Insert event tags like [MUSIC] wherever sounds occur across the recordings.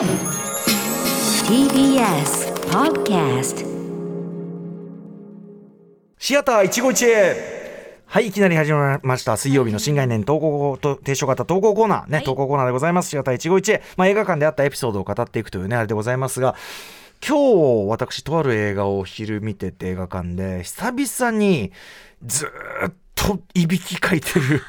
TBS Podcast シアター一期一会はい、いきなり始まりました。水曜日の新概念投稿と提唱型投稿コーナーね、はい投稿コーナーでございます。シアター一期一会。まあ、映画館であったエピソードを語っていくというね、あれでございますが、今日、私、とある映画を昼見てて映画館で、久々にずーっといびきかいてる、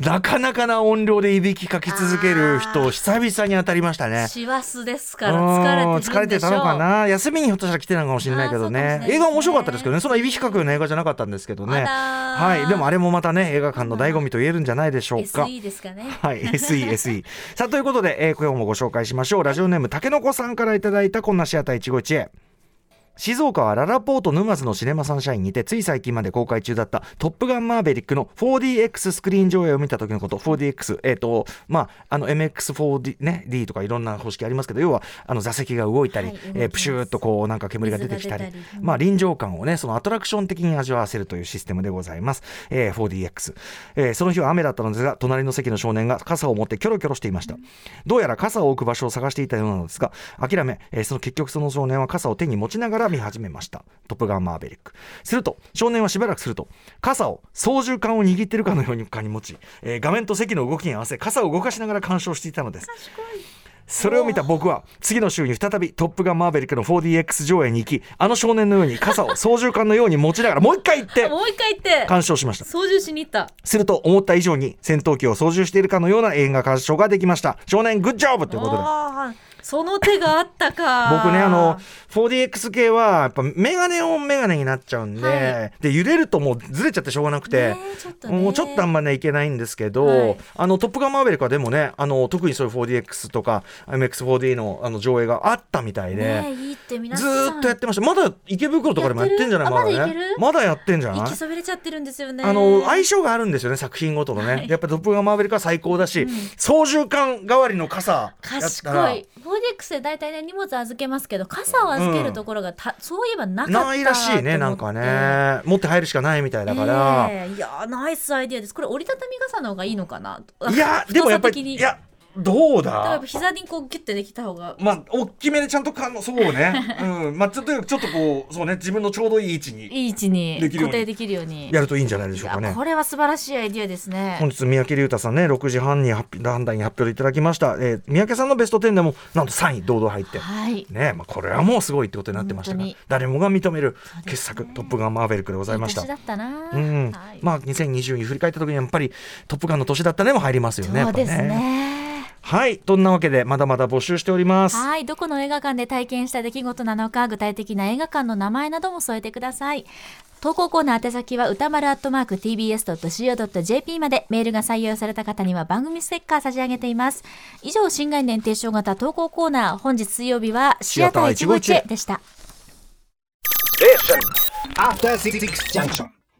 なかなかな音量でいびきかき続ける人を久々に当たりましたね。師走ですからうん疲れて疲れてたのかな？休みにひょっとしたら来てたのかもしれないけどね。ね。映画面白かったですけどね。そんないびきかくような映画じゃなかったんですけどね。はい。でもあれもまたね映画館の醍醐味と言えるんじゃないでしょうか。SE ですかね。はい、SE、SE。さあ、ということで、えー今日もご紹介しましょう。ラジオネーム、たけのこさんからいただいたこんなシアター一期一会。静岡はララポート沼津のシネマサンシャインにてつい最近まで公開中だった「トップガンマーベリック」の 4DX スクリーン上映を見た時のこと 4DX えっ、とまああの MX4D ね D とかいろんな方式ありますけど要はあの座席が動いたり、はいえープシューっとこうなんか煙が出てきたりまあ臨場感をねそのアトラクション的に味わわせるというシステムでございます、えー 4DX、えーその日は雨だったのですが隣の席の少年が傘を持ってキョロキョロしていました。どうやら傘を置く場所を探していたようなのですが諦め、えーその結局その少年は傘を手に持ちながら見始めました。トップガンマーベリック。すると少年はしばらくすると傘を操縦桿を握っているかのようにかに持ち、えー画面と席の動きに合わせ傘を動かしながら鑑賞していたのです。それを見た僕は次の週に再び「トップガンマーヴェリック」の 4DX 上映に行きあの少年のように傘を操縦桿のように持ちながらもう一回行って [LAUGHS] もう一回言って鑑賞しました。操縦しに行った。すると思った以上に戦闘機を操縦しているかのような映画鑑賞ができました。少年グッジョブということでその手があったか。僕ねあの 4DX 系はやっぱメガネオンメガネになっちゃうんで,、はい。で揺れるともうずれちゃってしょうがなくて、ねもうちょっとあんまねいけないんですけど、はい。あのトップガンマーヴェリックはでもねあの特にそういう 4DX とか MX4D のあの上映があったみたいで、ねえいいずっとやってました。まだ池袋とかでもやってんじゃない？まだね。あまだやってんじゃない？行きそびれちゃってるんですよね。あの相性があるんですよね作品ごとのね、はい。やっぱりトップガンマーヴェリックは最高だし、操縦桿代わりの傘やった賢らい 4DX で大体ね荷物預けますけど傘を預けるところがた、そういえばなかったないらしいねなんかね。持って入るしかないみたいだから、ええいやーナイスアイディアです。これ折りたたみ傘の方がいいのかな？いやでもやっぱりいやどうだ？だからやっぱ膝にこうギュッてできた方が。まあ大きめでちゃんとかのそうね。[LAUGHS] うん。まあちょっとちょっとこうそうね。自分のちょうどいい位置にいい位置に固定できるように。やるといいんじゃないでしょうかね。これは素晴らしいアイディアですね。本日三宅龍太さんね6時半に判断に発表いただきました、えー三宅さんのベスト10でもなんと3位堂々入って。はい。ねまあ、これはもうすごいってことになってましたが誰もが認める傑作「トップガンマーヴェリック」でございました。いい年だったな。うん。はい。まあ2020に振り返った時にやっぱり「トップガン」の年だったねも入りますよね。そうですねはい。とんなわけでまだまだ募集しております。はい。どこの映画館で体験した出来事なのか具体的な映画館の名前なども添えてください。投稿コーナー宛先は歌丸アットマーク tbs.co.jp までメールが採用された方には番組ステッカー差し上げています。以上新概念提唱型投稿コーナー本日水曜日はシアター一期一会でした。After Six Junction.